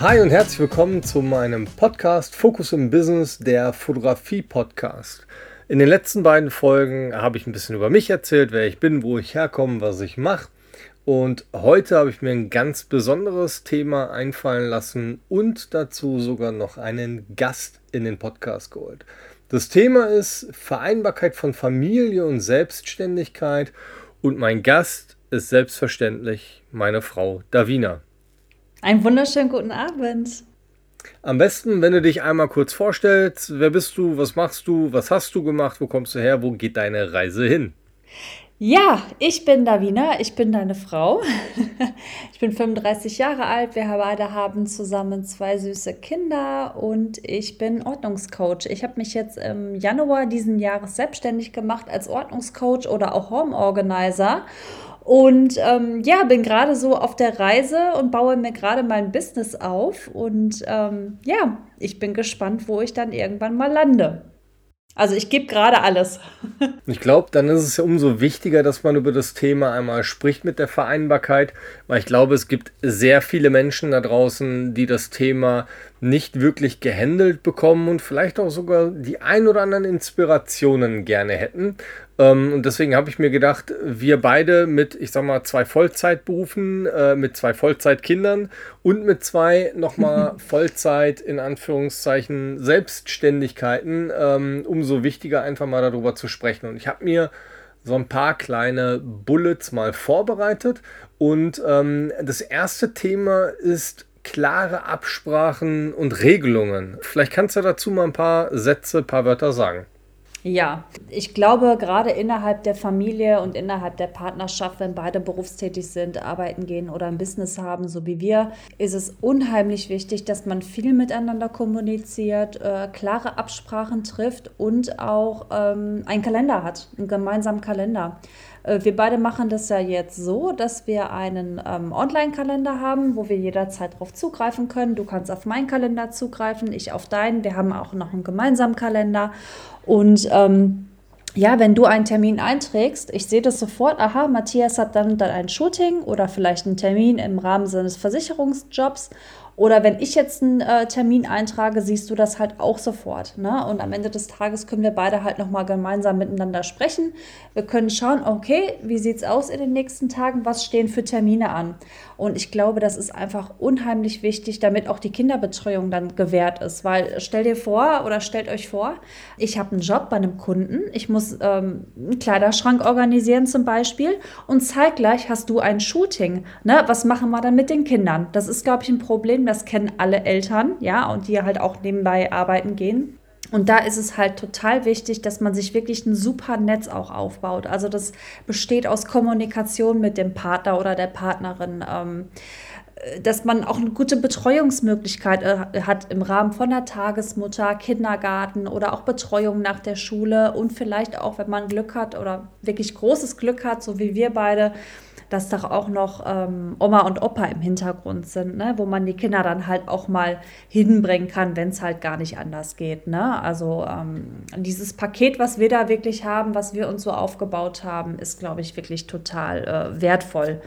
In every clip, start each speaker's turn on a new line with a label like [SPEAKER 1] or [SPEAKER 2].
[SPEAKER 1] Hi und herzlich willkommen zu meinem Podcast Fokus im Business, der Fotografie-Podcast. In den letzten beiden Folgen habe ich ein bisschen über mich erzählt, wer ich bin, wo ich herkomme, was ich mache. Und heute habe ich mir ein ganz besonderes Thema einfallen lassen und dazu sogar noch einen Gast in den Podcast geholt. Das Thema ist Vereinbarkeit von Familie und Selbstständigkeit und mein Gast ist selbstverständlich meine Frau Davina.
[SPEAKER 2] Einen wunderschönen guten Abend.
[SPEAKER 1] Am besten, wenn du dich einmal kurz vorstellst, wer bist du, was machst du, was hast du gemacht, wo kommst du her, wo geht deine Reise hin?
[SPEAKER 2] Ja, ich bin Davina, ich bin deine Frau. ich bin 35 Jahre alt, wir beide haben zusammen zwei süße Kinder und ich bin Ordnungscoach. Ich habe mich jetzt im Januar diesen Jahres selbstständig gemacht als Ordnungscoach oder auch Home Organizer und ähm, ja, bin gerade so auf der Reise und baue mir gerade mein Business auf. Und ähm, ja, ich bin gespannt, wo ich dann irgendwann mal lande. Also ich gebe gerade alles.
[SPEAKER 1] ich glaube, dann ist es ja umso wichtiger, dass man über das Thema einmal spricht mit der Vereinbarkeit, weil ich glaube, es gibt sehr viele Menschen da draußen, die das Thema nicht wirklich gehandelt bekommen und vielleicht auch sogar die ein oder anderen Inspirationen gerne hätten. Ähm, und deswegen habe ich mir gedacht, wir beide mit, ich sag mal, zwei Vollzeitberufen, äh, mit zwei Vollzeitkindern und mit zwei nochmal Vollzeit in Anführungszeichen Selbstständigkeiten, ähm, umso wichtiger einfach mal darüber zu sprechen. Und ich habe mir so ein paar kleine Bullets mal vorbereitet. Und ähm, das erste Thema ist klare Absprachen und Regelungen. Vielleicht kannst du dazu mal ein paar Sätze, ein paar Wörter sagen.
[SPEAKER 2] Ja, ich glaube, gerade innerhalb der Familie und innerhalb der Partnerschaft, wenn beide berufstätig sind, arbeiten gehen oder ein Business haben, so wie wir, ist es unheimlich wichtig, dass man viel miteinander kommuniziert, äh, klare Absprachen trifft und auch ähm, einen Kalender hat, einen gemeinsamen Kalender. Äh, wir beide machen das ja jetzt so, dass wir einen ähm, Online-Kalender haben, wo wir jederzeit darauf zugreifen können. Du kannst auf meinen Kalender zugreifen, ich auf deinen. Wir haben auch noch einen gemeinsamen Kalender. Und ähm, ja, wenn du einen Termin einträgst, ich sehe das sofort, aha, Matthias hat dann, dann ein Shooting oder vielleicht einen Termin im Rahmen seines Versicherungsjobs oder wenn ich jetzt einen äh, Termin eintrage, siehst du das halt auch sofort. Ne? Und am Ende des Tages können wir beide halt nochmal gemeinsam miteinander sprechen. Wir können schauen, okay, wie sieht es aus in den nächsten Tagen? Was stehen für Termine an? Und ich glaube, das ist einfach unheimlich wichtig, damit auch die Kinderbetreuung dann gewährt ist. Weil stell dir vor oder stellt euch vor, ich habe einen Job bei einem Kunden, ich muss ähm, einen Kleiderschrank organisieren zum Beispiel und zeitgleich hast du ein Shooting. Ne? Was machen wir dann mit den Kindern? Das ist, glaube ich, ein Problem das kennen alle Eltern, ja, und die halt auch nebenbei arbeiten gehen. Und da ist es halt total wichtig, dass man sich wirklich ein super Netz auch aufbaut. Also das besteht aus Kommunikation mit dem Partner oder der Partnerin. Ähm, dass man auch eine gute Betreuungsmöglichkeit äh, hat im Rahmen von der Tagesmutter, Kindergarten oder auch Betreuung nach der Schule und vielleicht auch, wenn man Glück hat oder wirklich großes Glück hat, so wie wir beide, dass doch auch noch ähm, Oma und Opa im Hintergrund sind, ne? wo man die Kinder dann halt auch mal hinbringen kann, wenn es halt gar nicht anders geht. Ne? Also ähm, dieses Paket, was wir da wirklich haben, was wir uns so aufgebaut haben, ist, glaube ich, wirklich total äh, wertvoll.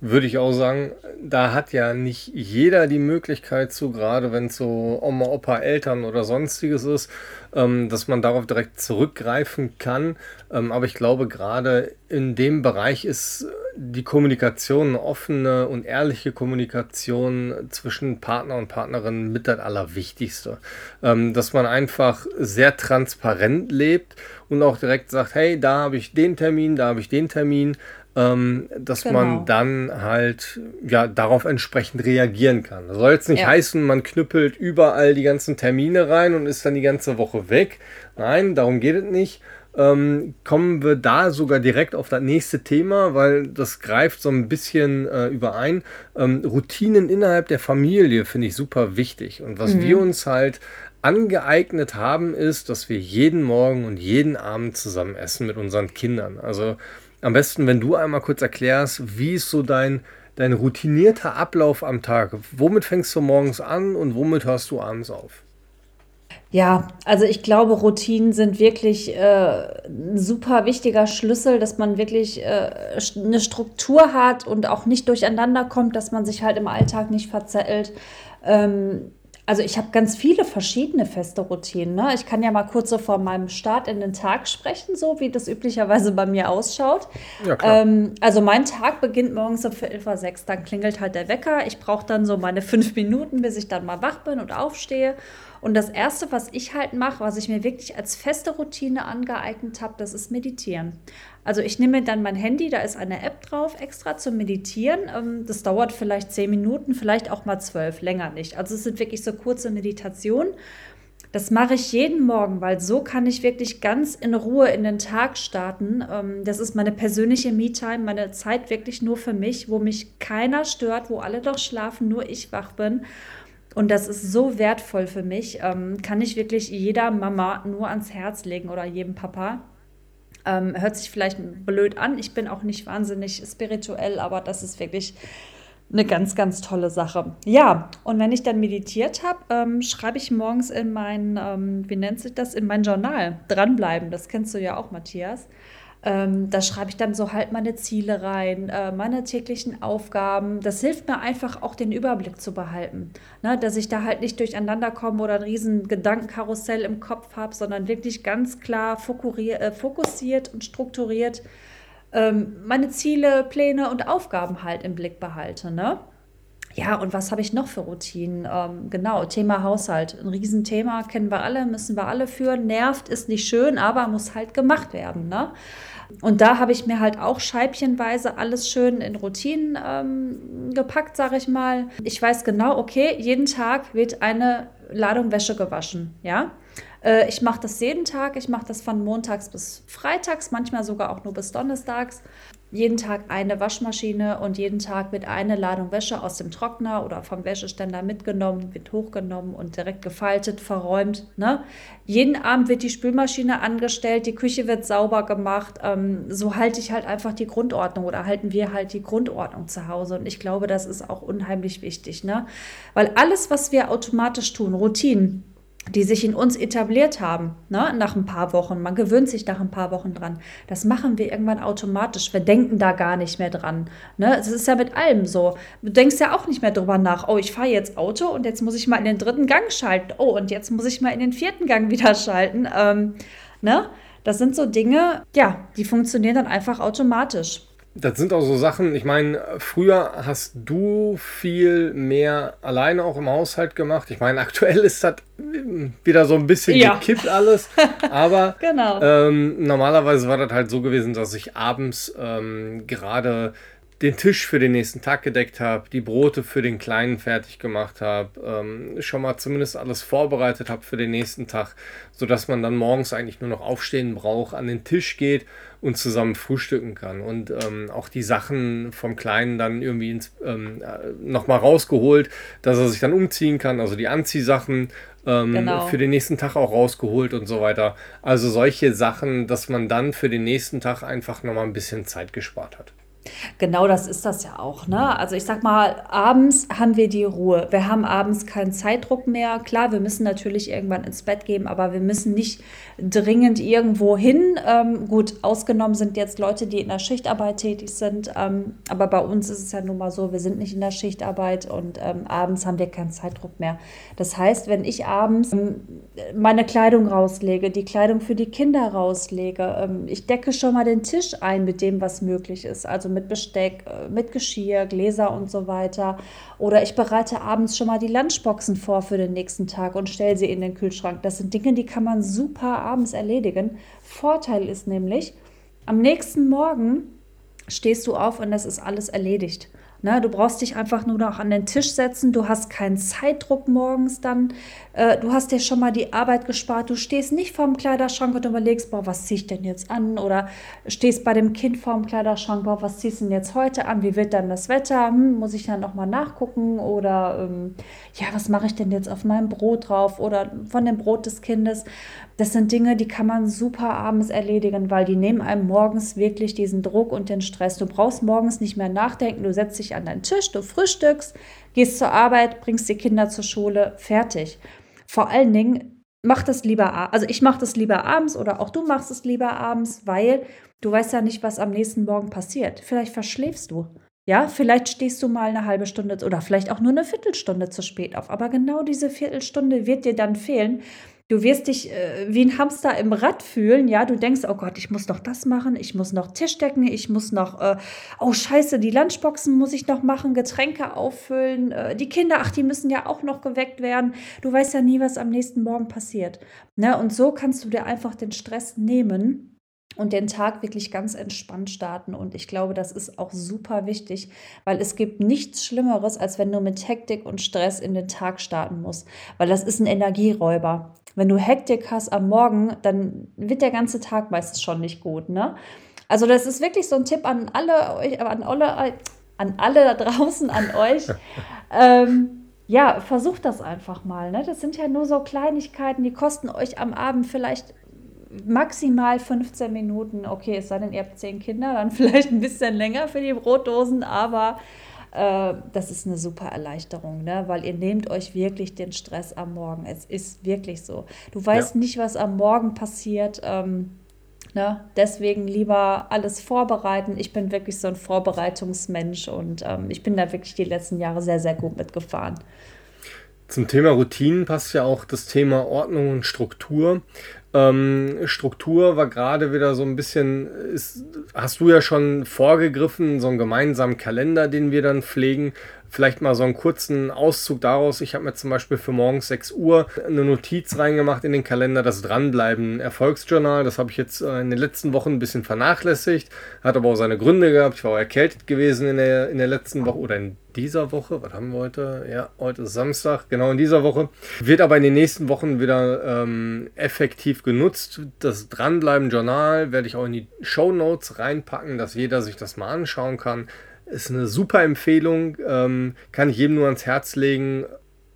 [SPEAKER 1] Würde ich auch sagen, da hat ja nicht jeder die Möglichkeit zu, gerade wenn es so Oma, Opa, Eltern oder sonstiges ist, ähm, dass man darauf direkt zurückgreifen kann. Ähm, aber ich glaube, gerade in dem Bereich ist die Kommunikation, eine offene und ehrliche Kommunikation zwischen Partner und Partnerin mit das Allerwichtigste. Ähm, dass man einfach sehr transparent lebt und auch direkt sagt, hey, da habe ich den Termin, da habe ich den Termin ähm, dass genau. man dann halt ja darauf entsprechend reagieren kann. Das soll jetzt nicht ja. heißen, man knüppelt überall die ganzen Termine rein und ist dann die ganze Woche weg. Nein, darum geht es nicht. Ähm, kommen wir da sogar direkt auf das nächste Thema, weil das greift so ein bisschen äh, überein. Ähm, Routinen innerhalb der Familie finde ich super wichtig. Und was mhm. wir uns halt angeeignet haben, ist, dass wir jeden Morgen und jeden Abend zusammen essen mit unseren Kindern. Also am besten, wenn du einmal kurz erklärst, wie ist so dein, dein routinierter Ablauf am Tag? Womit fängst du morgens an und womit hörst du abends auf?
[SPEAKER 2] Ja, also ich glaube, Routinen sind wirklich äh, ein super wichtiger Schlüssel, dass man wirklich äh, eine Struktur hat und auch nicht durcheinander kommt, dass man sich halt im Alltag nicht verzettelt. Ähm, also ich habe ganz viele verschiedene feste Routinen. Ne? Ich kann ja mal kurz so vor meinem Start in den Tag sprechen, so wie das üblicherweise bei mir ausschaut. Ja, ähm, also mein Tag beginnt morgens um Viertel vor sechs, dann klingelt halt der Wecker. Ich brauche dann so meine fünf Minuten, bis ich dann mal wach bin und aufstehe. Und das Erste, was ich halt mache, was ich mir wirklich als feste Routine angeeignet habe, das ist Meditieren. Also ich nehme dann mein Handy, da ist eine App drauf, extra zum Meditieren. Ähm, das dauert vielleicht zehn Minuten, vielleicht auch mal zwölf, länger nicht. Also es sind wirklich so kurze Meditationen. Das mache ich jeden Morgen, weil so kann ich wirklich ganz in Ruhe in den Tag starten. Ähm, das ist meine persönliche Me-Time, meine Zeit wirklich nur für mich, wo mich keiner stört, wo alle doch schlafen, nur ich wach bin. Und das ist so wertvoll für mich. Ähm, kann ich wirklich jeder Mama nur ans Herz legen oder jedem Papa. Ähm, hört sich vielleicht blöd an. Ich bin auch nicht wahnsinnig spirituell, aber das ist wirklich eine ganz, ganz tolle Sache. Ja, und wenn ich dann meditiert habe, ähm, schreibe ich morgens in mein, ähm, wie nennt sich das, in mein Journal. Dranbleiben, das kennst du ja auch, Matthias. Ähm, da schreibe ich dann so halt meine Ziele rein, äh, meine täglichen Aufgaben. Das hilft mir einfach auch den Überblick zu behalten. Ne? Dass ich da halt nicht durcheinander komme oder ein riesen Gedankenkarussell im Kopf habe, sondern wirklich ganz klar äh, fokussiert und strukturiert ähm, meine Ziele, Pläne und Aufgaben halt im Blick behalte. Ne? Ja, und was habe ich noch für Routinen? Ähm, genau, Thema Haushalt. Ein Riesenthema, kennen wir alle, müssen wir alle führen. Nervt, ist nicht schön, aber muss halt gemacht werden. Ne? Und da habe ich mir halt auch scheibchenweise alles schön in Routinen ähm, gepackt, sage ich mal. Ich weiß genau, okay, jeden Tag wird eine Ladung Wäsche gewaschen. Ja, äh, ich mache das jeden Tag. Ich mache das von montags bis freitags, manchmal sogar auch nur bis donnerstags jeden Tag eine Waschmaschine und jeden Tag wird eine Ladung Wäsche aus dem Trockner oder vom Wäscheständer mitgenommen, wird hochgenommen und direkt gefaltet, verräumt. Ne? Jeden Abend wird die Spülmaschine angestellt, die Küche wird sauber gemacht. Ähm, so halte ich halt einfach die Grundordnung oder halten wir halt die Grundordnung zu Hause. Und ich glaube, das ist auch unheimlich wichtig, ne? weil alles, was wir automatisch tun, Routinen, die sich in uns etabliert haben, ne, nach ein paar Wochen. Man gewöhnt sich nach ein paar Wochen dran. Das machen wir irgendwann automatisch. Wir denken da gar nicht mehr dran. Ne? Es ist ja mit allem so. Du denkst ja auch nicht mehr drüber nach, oh, ich fahre jetzt Auto und jetzt muss ich mal in den dritten Gang schalten. Oh, und jetzt muss ich mal in den vierten Gang wieder schalten. Ähm, ne? Das sind so Dinge, ja, die funktionieren dann einfach automatisch.
[SPEAKER 1] Das sind auch so Sachen, ich meine, früher hast du viel mehr alleine auch im Haushalt gemacht. Ich meine, aktuell ist das wieder so ein bisschen ja. gekippt alles. Aber genau. ähm, normalerweise war das halt so gewesen, dass ich abends ähm, gerade den Tisch für den nächsten Tag gedeckt habe, die Brote für den Kleinen fertig gemacht habe, ähm, schon mal zumindest alles vorbereitet habe für den nächsten Tag, sodass man dann morgens eigentlich nur noch aufstehen braucht, an den Tisch geht und zusammen frühstücken kann. Und ähm, auch die Sachen vom Kleinen dann irgendwie ins, ähm, äh, nochmal rausgeholt, dass er sich dann umziehen kann, also die Anziehsachen ähm, genau. für den nächsten Tag auch rausgeholt und so weiter. Also solche Sachen, dass man dann für den nächsten Tag einfach nochmal ein bisschen Zeit gespart hat.
[SPEAKER 2] Genau das ist das ja auch. Ne? Also ich sag mal, abends haben wir die Ruhe. Wir haben abends keinen Zeitdruck mehr. Klar, wir müssen natürlich irgendwann ins Bett gehen, aber wir müssen nicht dringend irgendwo hin. Ähm, gut, ausgenommen sind jetzt Leute, die in der Schichtarbeit tätig sind. Ähm, aber bei uns ist es ja nun mal so, wir sind nicht in der Schichtarbeit und ähm, abends haben wir keinen Zeitdruck mehr. Das heißt, wenn ich abends ähm, meine Kleidung rauslege, die Kleidung für die Kinder rauslege, ähm, ich decke schon mal den Tisch ein mit dem, was möglich ist. Also mit mit Besteck, äh, mit Geschirr, Gläser und so weiter. Oder ich bereite abends schon mal die Lunchboxen vor für den nächsten Tag und stelle sie in den Kühlschrank. Das sind Dinge, die kann man super abends erledigen. Vorteil ist nämlich, am nächsten Morgen stehst du auf und das ist alles erledigt. Ne, du brauchst dich einfach nur noch an den Tisch setzen. Du hast keinen Zeitdruck morgens dann. Äh, du hast dir schon mal die Arbeit gespart. Du stehst nicht vorm Kleiderschrank und überlegst, boah, was ziehe ich denn jetzt an? Oder stehst bei dem Kind vorm Kleiderschrank, boah, was ziehst du denn jetzt heute an? Wie wird dann das Wetter? Hm, muss ich dann nochmal nachgucken? Oder ähm, ja, was mache ich denn jetzt auf meinem Brot drauf? Oder von dem Brot des Kindes? Das sind Dinge, die kann man super abends erledigen, weil die nehmen einem morgens wirklich diesen Druck und den Stress. Du brauchst morgens nicht mehr nachdenken. Du setzt dich dich an deinen Tisch, du frühstückst, gehst zur Arbeit, bringst die Kinder zur Schule, fertig. Vor allen Dingen mach das lieber, also ich mache das lieber abends oder auch du machst es lieber abends, weil du weißt ja nicht, was am nächsten Morgen passiert. Vielleicht verschläfst du. Ja, vielleicht stehst du mal eine halbe Stunde oder vielleicht auch nur eine Viertelstunde zu spät auf. Aber genau diese Viertelstunde wird dir dann fehlen. Du wirst dich äh, wie ein Hamster im Rad fühlen. Ja, du denkst, oh Gott, ich muss noch das machen, ich muss noch Tisch decken, ich muss noch, äh, oh Scheiße, die Lunchboxen muss ich noch machen, Getränke auffüllen, äh, die Kinder, ach, die müssen ja auch noch geweckt werden. Du weißt ja nie, was am nächsten Morgen passiert. Ne? Und so kannst du dir einfach den Stress nehmen und den Tag wirklich ganz entspannt starten. Und ich glaube, das ist auch super wichtig, weil es gibt nichts Schlimmeres, als wenn du mit Hektik und Stress in den Tag starten musst, weil das ist ein Energieräuber. Wenn du Hektik hast am Morgen, dann wird der ganze Tag meistens schon nicht gut. Ne? Also das ist wirklich so ein Tipp an alle, an alle, an alle da draußen, an euch. ähm, ja, versucht das einfach mal. Ne? Das sind ja nur so Kleinigkeiten, die kosten euch am Abend vielleicht maximal 15 Minuten. Okay, es sei denn, ihr habt zehn Kinder, dann vielleicht ein bisschen länger für die Brotdosen, aber äh, das ist eine super Erleichterung, ne? weil ihr nehmt euch wirklich den Stress am Morgen. Es ist wirklich so. Du weißt ja. nicht, was am Morgen passiert. Ähm, Ne? Deswegen lieber alles vorbereiten. Ich bin wirklich so ein Vorbereitungsmensch und ähm, ich bin da wirklich die letzten Jahre sehr, sehr gut mitgefahren.
[SPEAKER 1] Zum Thema Routinen passt ja auch das Thema Ordnung und Struktur. Ähm, Struktur war gerade wieder so ein bisschen, ist, hast du ja schon vorgegriffen, so einen gemeinsamen Kalender, den wir dann pflegen. Vielleicht mal so einen kurzen Auszug daraus. Ich habe mir zum Beispiel für morgens 6 Uhr eine Notiz reingemacht in den Kalender, das Dranbleiben Erfolgsjournal. Das habe ich jetzt äh, in den letzten Wochen ein bisschen vernachlässigt. Hat aber auch seine Gründe gehabt. Ich war auch erkältet gewesen in der, in der letzten Woche oder in dieser Woche. Was haben wir heute? Ja, heute ist Samstag. Genau in dieser Woche. Wird aber in den nächsten Wochen wieder ähm, effektiv genutzt. Das Dranbleiben Journal werde ich auch in die Show Notes reinpacken, dass jeder sich das mal anschauen kann. Ist eine super Empfehlung, ähm, kann ich jedem nur ans Herz legen.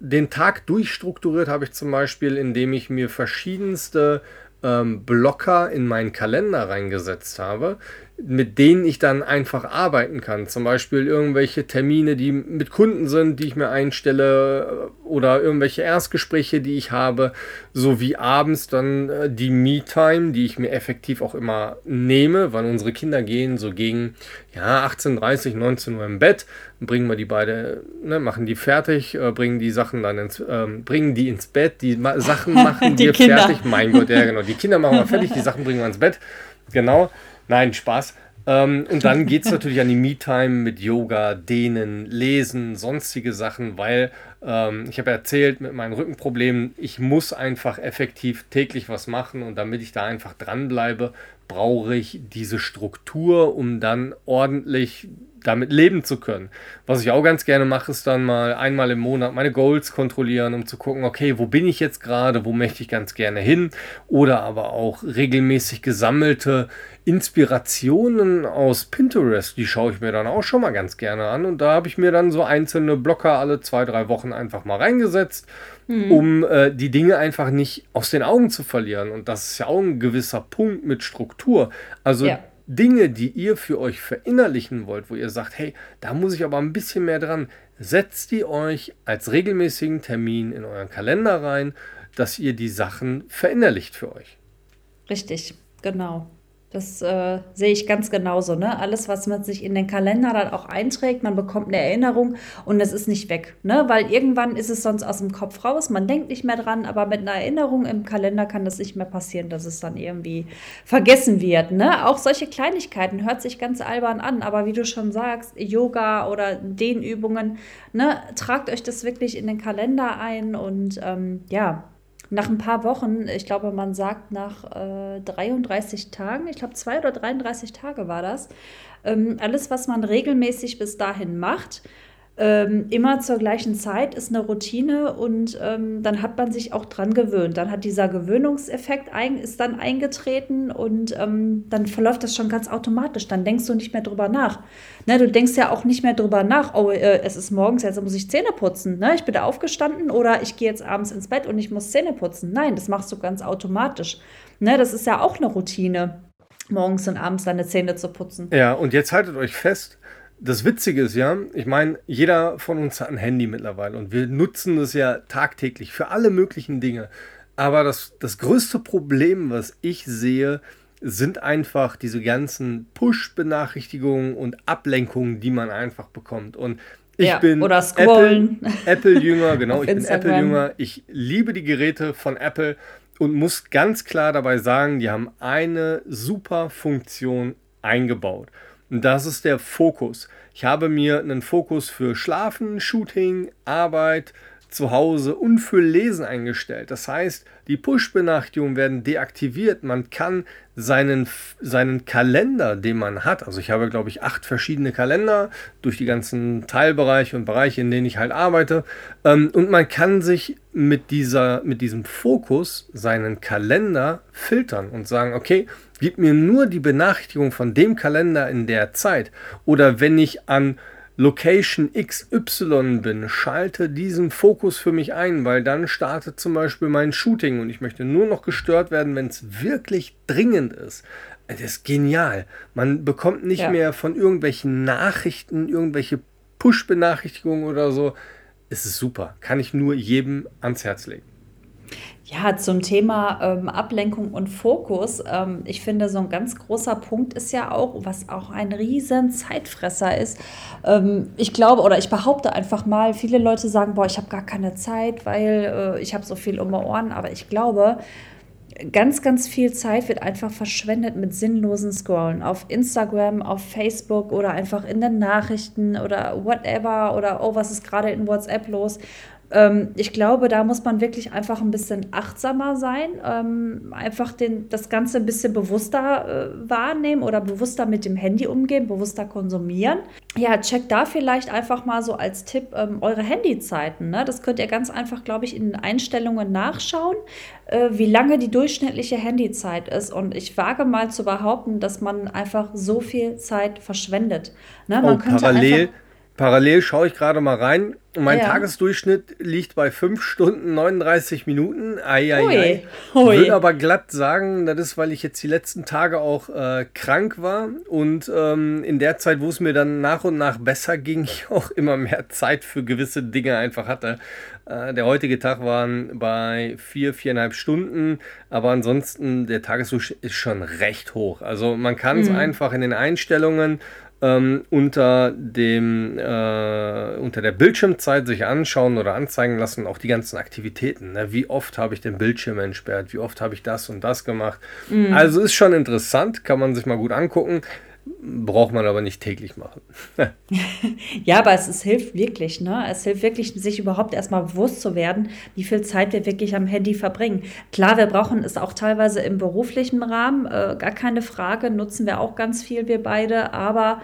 [SPEAKER 1] Den Tag durchstrukturiert habe ich zum Beispiel, indem ich mir verschiedenste ähm, Blocker in meinen Kalender reingesetzt habe, mit denen ich dann einfach arbeiten kann. Zum Beispiel irgendwelche Termine, die mit Kunden sind, die ich mir einstelle äh, oder irgendwelche Erstgespräche, die ich habe, sowie abends dann äh, die Me-Time, die ich mir effektiv auch immer nehme, weil unsere Kinder gehen so gegen ja, 18.30, 19 Uhr im Bett, bringen wir die beide, ne, machen die fertig, äh, bringen die Sachen dann ins, äh, bringen die ins Bett, die Ma Sachen machen wir fertig. Mein Gott, ja genau, die Kinder machen wir fertig, die Sachen bringen wir ins Bett. Genau. Nein, Spaß. Ähm, und dann geht es natürlich an die Me-Time mit Yoga, Dehnen, Lesen, sonstige Sachen, weil ähm, ich habe erzählt mit meinen Rückenproblemen, ich muss einfach effektiv täglich was machen und damit ich da einfach dranbleibe, brauche ich diese Struktur, um dann ordentlich damit leben zu können. Was ich auch ganz gerne mache, ist dann mal einmal im Monat meine Goals kontrollieren, um zu gucken, okay, wo bin ich jetzt gerade, wo möchte ich ganz gerne hin oder aber auch regelmäßig gesammelte Inspirationen aus Pinterest, die schaue ich mir dann auch schon mal ganz gerne an und da habe ich mir dann so einzelne Blocker alle zwei, drei Wochen einfach mal reingesetzt, mhm. um äh, die Dinge einfach nicht aus den Augen zu verlieren und das ist ja auch ein gewisser Punkt mit Struktur. Also ja Dinge, die ihr für euch verinnerlichen wollt, wo ihr sagt, hey, da muss ich aber ein bisschen mehr dran, setzt die euch als regelmäßigen Termin in euren Kalender rein, dass ihr die Sachen verinnerlicht für euch.
[SPEAKER 2] Richtig, genau. Das äh, sehe ich ganz genauso. Ne? Alles, was man sich in den Kalender dann auch einträgt, man bekommt eine Erinnerung und es ist nicht weg. Ne? Weil irgendwann ist es sonst aus dem Kopf raus, man denkt nicht mehr dran, aber mit einer Erinnerung im Kalender kann das nicht mehr passieren, dass es dann irgendwie vergessen wird. Ne? Auch solche Kleinigkeiten hört sich ganz albern an, aber wie du schon sagst, Yoga oder Dehnübungen, ne? tragt euch das wirklich in den Kalender ein und ähm, ja, nach ein paar Wochen, ich glaube, man sagt nach äh, 33 Tagen, ich glaube zwei oder 33 Tage war das, ähm, alles, was man regelmäßig bis dahin macht, ähm, immer zur gleichen Zeit ist eine Routine und ähm, dann hat man sich auch dran gewöhnt. Dann hat dieser Gewöhnungseffekt ein, ist dann eingetreten und ähm, dann verläuft das schon ganz automatisch. Dann denkst du nicht mehr drüber nach. Ne, du denkst ja auch nicht mehr drüber nach, oh, äh, es ist morgens, jetzt muss ich Zähne putzen. Ne? Ich bin da aufgestanden oder ich gehe jetzt abends ins Bett und ich muss Zähne putzen. Nein, das machst du ganz automatisch. Ne, das ist ja auch eine Routine morgens und abends deine Zähne zu putzen.
[SPEAKER 1] Ja, und jetzt haltet euch fest, das Witzige ist ja, ich meine, jeder von uns hat ein Handy mittlerweile und wir nutzen das ja tagtäglich für alle möglichen Dinge. Aber das, das größte Problem, was ich sehe, sind einfach diese ganzen Push-Benachrichtigungen und Ablenkungen, die man einfach bekommt. Und ich ja, bin Apple-Jünger, Apple genau, ich bin Apple-Jünger. Ich liebe die Geräte von Apple und muss ganz klar dabei sagen, die haben eine super Funktion eingebaut. Das ist der Fokus. Ich habe mir einen Fokus für Schlafen, Shooting, Arbeit, zu Hause und für Lesen eingestellt. Das heißt, die Push-Benachrichtigungen werden deaktiviert. Man kann seinen, seinen Kalender, den man hat, also ich habe, glaube ich, acht verschiedene Kalender durch die ganzen Teilbereiche und Bereiche, in denen ich halt arbeite. Ähm, und man kann sich mit, dieser, mit diesem Fokus seinen Kalender filtern und sagen, okay, gib mir nur die Benachrichtigung von dem Kalender in der Zeit. Oder wenn ich an Location XY bin, schalte diesen Fokus für mich ein, weil dann startet zum Beispiel mein Shooting und ich möchte nur noch gestört werden, wenn es wirklich dringend ist. Das ist genial. Man bekommt nicht ja. mehr von irgendwelchen Nachrichten, irgendwelche Push-Benachrichtigungen oder so. Es ist super. Kann ich nur jedem ans Herz legen.
[SPEAKER 2] Ja, zum Thema ähm, Ablenkung und Fokus. Ähm, ich finde, so ein ganz großer Punkt ist ja auch, was auch ein riesen Zeitfresser ist. Ähm, ich glaube oder ich behaupte einfach mal, viele Leute sagen, boah, ich habe gar keine Zeit, weil äh, ich habe so viel um die Ohren. Aber ich glaube, ganz, ganz viel Zeit wird einfach verschwendet mit sinnlosen Scrollen auf Instagram, auf Facebook oder einfach in den Nachrichten oder whatever oder oh, was ist gerade in WhatsApp los? Ähm, ich glaube, da muss man wirklich einfach ein bisschen achtsamer sein, ähm, einfach den, das Ganze ein bisschen bewusster äh, wahrnehmen oder bewusster mit dem Handy umgehen, bewusster konsumieren. Ja, checkt da vielleicht einfach mal so als Tipp ähm, eure Handyzeiten. Ne? Das könnt ihr ganz einfach, glaube ich, in den Einstellungen nachschauen, äh, wie lange die durchschnittliche Handyzeit ist. Und ich wage mal zu behaupten, dass man einfach so viel Zeit verschwendet. Ne? Man
[SPEAKER 1] oh, parallel, parallel schaue ich gerade mal rein mein ja. Tagesdurchschnitt liegt bei 5 Stunden 39 Minuten. Eieiei. Ich würde aber glatt sagen, das ist, weil ich jetzt die letzten Tage auch äh, krank war und ähm, in der Zeit, wo es mir dann nach und nach besser ging, ich auch immer mehr Zeit für gewisse Dinge einfach hatte. Äh, der heutige Tag waren bei 4, vier, 4,5 Stunden, aber ansonsten der Tagesdurchschnitt ist schon recht hoch. Also man kann es mhm. einfach in den Einstellungen ähm, unter, dem, äh, unter der Bildschirmzeit sich anschauen oder anzeigen lassen, auch die ganzen Aktivitäten. Ne? Wie oft habe ich den Bildschirm entsperrt? Wie oft habe ich das und das gemacht? Mhm. Also ist schon interessant, kann man sich mal gut angucken braucht man aber nicht täglich machen.
[SPEAKER 2] ja, aber es, es, hilft wirklich, ne? Es hilft wirklich, sich überhaupt erstmal bewusst zu werden, wie viel Zeit wir wirklich am Handy verbringen. Klar, wir brauchen es auch teilweise im beruflichen Rahmen, äh, gar keine Frage, nutzen wir auch ganz viel, wir beide, aber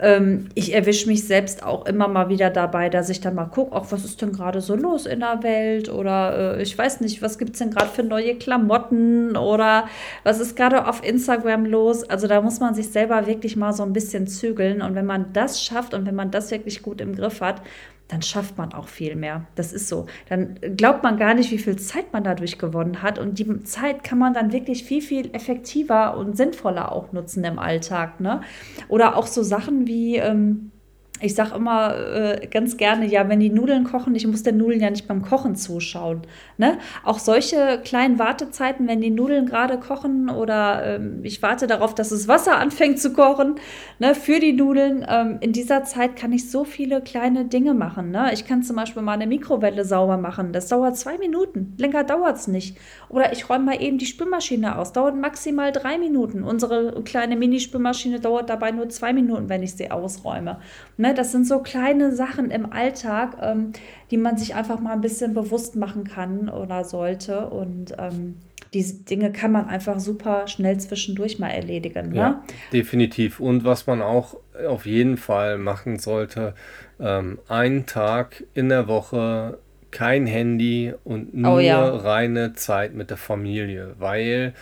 [SPEAKER 2] ähm, ich erwische mich selbst auch immer mal wieder dabei, dass ich dann mal gucke, auch was ist denn gerade so los in der Welt? Oder äh, ich weiß nicht, was gibt es denn gerade für neue Klamotten? Oder was ist gerade auf Instagram los. Also da muss man sich selber wirklich mal so ein bisschen zügeln. Und wenn man das schafft und wenn man das wirklich gut im Griff hat, dann schafft man auch viel mehr. Das ist so. Dann glaubt man gar nicht, wie viel Zeit man dadurch gewonnen hat. Und die Zeit kann man dann wirklich viel, viel effektiver und sinnvoller auch nutzen im Alltag. Ne? Oder auch so Sachen wie. Ähm, ich sage immer äh, ganz gerne, ja, wenn die Nudeln kochen, ich muss den Nudeln ja nicht beim Kochen zuschauen. Ne? Auch solche kleinen Wartezeiten, wenn die Nudeln gerade kochen oder ähm, ich warte darauf, dass das Wasser anfängt zu kochen ne, für die Nudeln. Ähm, in dieser Zeit kann ich so viele kleine Dinge machen. Ne? Ich kann zum Beispiel mal eine Mikrowelle sauber machen. Das dauert zwei Minuten. Länger dauert es nicht. Oder ich räume mal eben die Spülmaschine aus. Dauert maximal drei Minuten. Unsere kleine Mini-Spülmaschine dauert dabei nur zwei Minuten, wenn ich sie ausräume. Ne? Ne, das sind so kleine Sachen im Alltag, ähm, die man sich einfach mal ein bisschen bewusst machen kann oder sollte. Und ähm, diese Dinge kann man einfach super schnell zwischendurch mal erledigen. Ne? Ja,
[SPEAKER 1] definitiv. Und was man auch auf jeden Fall machen sollte, ähm, einen Tag in der Woche kein Handy und oh nur oh, ja. reine Zeit mit der Familie, weil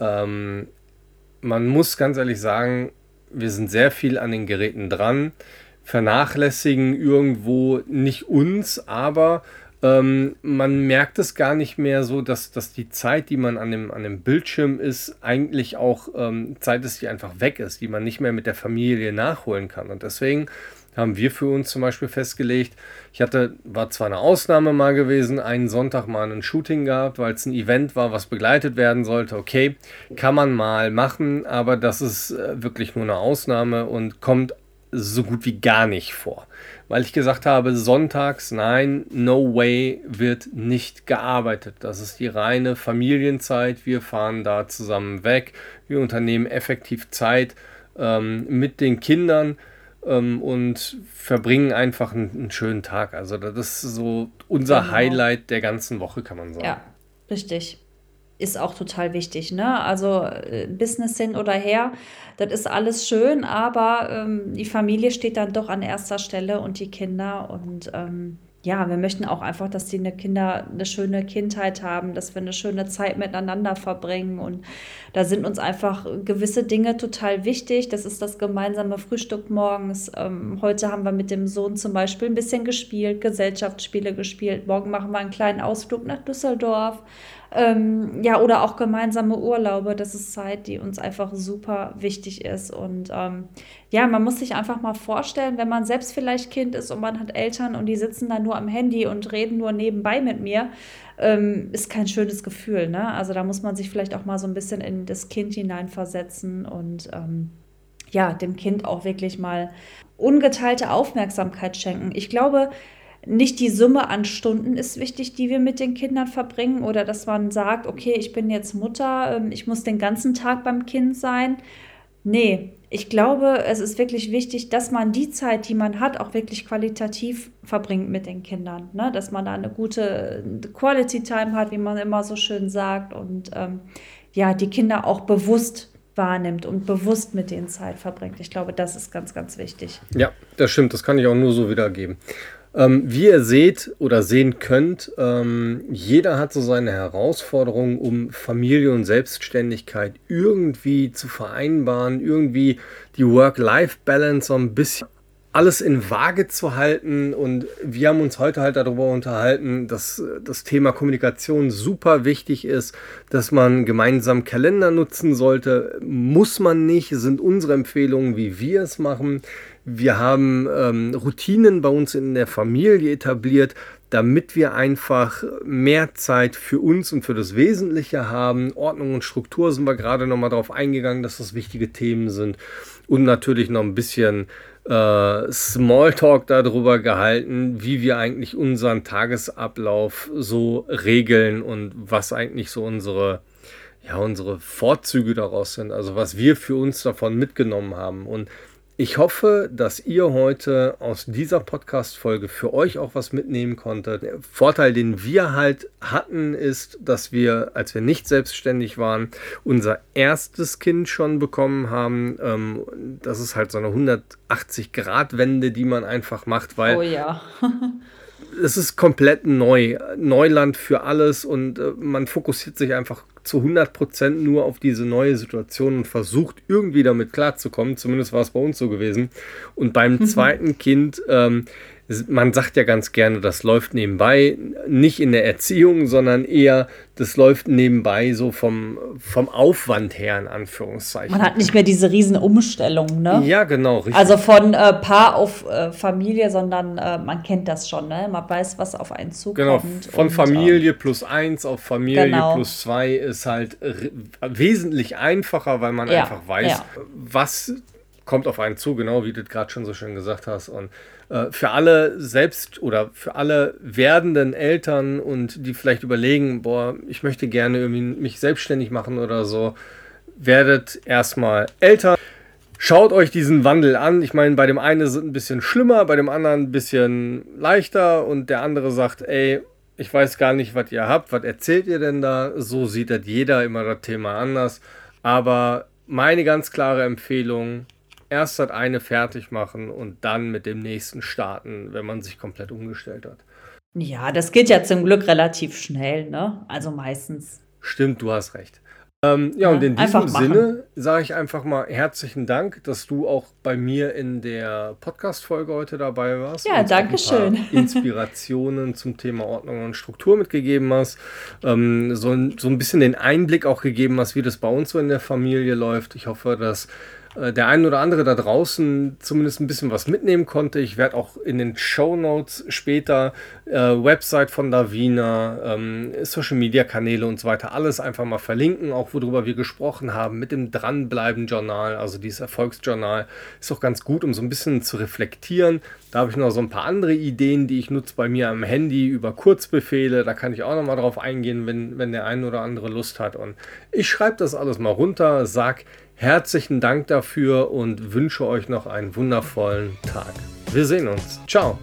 [SPEAKER 1] ähm, man muss ganz ehrlich sagen, wir sind sehr viel an den Geräten dran vernachlässigen irgendwo nicht uns, aber ähm, man merkt es gar nicht mehr so, dass, dass die Zeit, die man an dem, an dem Bildschirm ist, eigentlich auch ähm, Zeit ist, die einfach weg ist, die man nicht mehr mit der Familie nachholen kann. Und deswegen haben wir für uns zum Beispiel festgelegt. Ich hatte, war zwar eine Ausnahme mal gewesen, einen Sonntag mal ein Shooting gehabt, weil es ein Event war, was begleitet werden sollte. Okay, kann man mal machen, aber das ist äh, wirklich nur eine Ausnahme und kommt so gut wie gar nicht vor. Weil ich gesagt habe, sonntags, nein, no way, wird nicht gearbeitet. Das ist die reine Familienzeit. Wir fahren da zusammen weg. Wir unternehmen effektiv Zeit ähm, mit den Kindern ähm, und verbringen einfach einen, einen, schönen Tag. Also das ist so unser genau. Highlight der ganzen Woche, kann man sagen.
[SPEAKER 2] Ja, richtig ist auch total wichtig. Ne? Also äh, Business hin oder her, das ist alles schön, aber ähm, die Familie steht dann doch an erster Stelle und die Kinder. Und ähm, ja, wir möchten auch einfach, dass die eine Kinder eine schöne Kindheit haben, dass wir eine schöne Zeit miteinander verbringen. Und da sind uns einfach gewisse Dinge total wichtig. Das ist das gemeinsame Frühstück morgens. Ähm, heute haben wir mit dem Sohn zum Beispiel ein bisschen gespielt, Gesellschaftsspiele gespielt. Morgen machen wir einen kleinen Ausflug nach Düsseldorf. Ähm, ja, oder auch gemeinsame Urlaube. Das ist Zeit, die uns einfach super wichtig ist. Und ähm, ja, man muss sich einfach mal vorstellen, wenn man selbst vielleicht Kind ist und man hat Eltern und die sitzen dann nur am Handy und reden nur nebenbei mit mir, ähm, ist kein schönes Gefühl. Ne? Also da muss man sich vielleicht auch mal so ein bisschen in das Kind hineinversetzen und ähm, ja, dem Kind auch wirklich mal ungeteilte Aufmerksamkeit schenken. Ich glaube, nicht die Summe an Stunden ist wichtig, die wir mit den Kindern verbringen oder dass man sagt, okay, ich bin jetzt Mutter, ähm, ich muss den ganzen Tag beim Kind sein. Nee, ich glaube, es ist wirklich wichtig, dass man die Zeit, die man hat, auch wirklich qualitativ verbringt mit den Kindern. Ne? Dass man da eine gute Quality Time hat, wie man immer so schön sagt. Und ähm, ja, die Kinder auch bewusst wahrnimmt und bewusst mit denen Zeit verbringt. Ich glaube, das ist ganz, ganz wichtig.
[SPEAKER 1] Ja, das stimmt. Das kann ich auch nur so wiedergeben. Ähm, wie ihr seht oder sehen könnt, ähm, jeder hat so seine Herausforderungen, um Familie und Selbstständigkeit irgendwie zu vereinbaren, irgendwie die Work-Life-Balance so ein bisschen alles in Waage zu halten. Und wir haben uns heute halt darüber unterhalten, dass das Thema Kommunikation super wichtig ist, dass man gemeinsam Kalender nutzen sollte. Muss man nicht, sind unsere Empfehlungen, wie wir es machen. Wir haben ähm, Routinen bei uns in der Familie etabliert, damit wir einfach mehr Zeit für uns und für das Wesentliche haben. Ordnung und Struktur sind wir gerade nochmal darauf eingegangen, dass das wichtige Themen sind. Und natürlich noch ein bisschen äh, Smalltalk darüber gehalten, wie wir eigentlich unseren Tagesablauf so regeln und was eigentlich so unsere, ja, unsere Vorzüge daraus sind. Also was wir für uns davon mitgenommen haben. Und ich hoffe, dass ihr heute aus dieser Podcast-Folge für euch auch was mitnehmen konntet. Der Vorteil, den wir halt hatten, ist, dass wir, als wir nicht selbstständig waren, unser erstes Kind schon bekommen haben. Ähm, das ist halt so eine 180-Grad-Wende, die man einfach macht, weil.
[SPEAKER 2] Oh ja.
[SPEAKER 1] es ist komplett neu, Neuland für alles und äh, man fokussiert sich einfach zu 100% nur auf diese neue Situation und versucht irgendwie damit klarzukommen. Zumindest war es bei uns so gewesen. Und beim mhm. zweiten Kind ähm, man sagt ja ganz gerne, das läuft nebenbei, nicht in der Erziehung, sondern eher, das läuft nebenbei so vom, vom Aufwand her, in Anführungszeichen.
[SPEAKER 2] Man hat nicht mehr diese riesen Umstellung, ne?
[SPEAKER 1] Ja, genau,
[SPEAKER 2] richtig. Also von äh, Paar auf äh, Familie, sondern äh, man kennt das schon, ne? Man weiß, was auf einen zukommt. Genau,
[SPEAKER 1] von und, Familie plus eins auf Familie genau. plus zwei ist halt wesentlich einfacher, weil man ja, einfach weiß, ja. was kommt auf einen zu, genau wie du gerade schon so schön gesagt hast. Und äh, für alle selbst oder für alle werdenden Eltern und die vielleicht überlegen, boah, ich möchte gerne irgendwie mich selbstständig machen oder so, werdet erstmal Eltern. Schaut euch diesen Wandel an. Ich meine, bei dem einen ist es ein bisschen schlimmer, bei dem anderen ein bisschen leichter und der andere sagt, ey, ich weiß gar nicht, was ihr habt, was erzählt ihr denn da? So sieht das jeder immer das Thema anders. Aber meine ganz klare Empfehlung, erst das eine fertig machen und dann mit dem nächsten starten, wenn man sich komplett umgestellt hat.
[SPEAKER 2] Ja, das geht ja zum Glück relativ schnell, ne? Also meistens.
[SPEAKER 1] Stimmt, du hast recht. Ähm, ja, ja, und in diesem Sinne sage ich einfach mal herzlichen Dank, dass du auch bei mir in der Podcast-Folge heute dabei warst.
[SPEAKER 2] Ja, danke schön.
[SPEAKER 1] Inspirationen zum Thema Ordnung und Struktur mitgegeben hast. Ähm, so, so ein bisschen den Einblick auch gegeben hast, wie das bei uns so in der Familie läuft. Ich hoffe, dass der ein oder andere da draußen zumindest ein bisschen was mitnehmen konnte. Ich werde auch in den Show Notes später äh, Website von Davina, ähm, Social Media Kanäle und so weiter alles einfach mal verlinken, auch worüber wir gesprochen haben mit dem Dranbleiben-Journal, also dieses Erfolgsjournal, ist auch ganz gut, um so ein bisschen zu reflektieren. Da habe ich noch so ein paar andere Ideen, die ich nutze bei mir am Handy über Kurzbefehle. Da kann ich auch noch mal drauf eingehen, wenn, wenn der ein oder andere Lust hat. Und ich schreibe das alles mal runter, sag herzlichen Dank dafür und wünsche euch noch einen wundervollen Tag. Wir sehen uns. Ciao.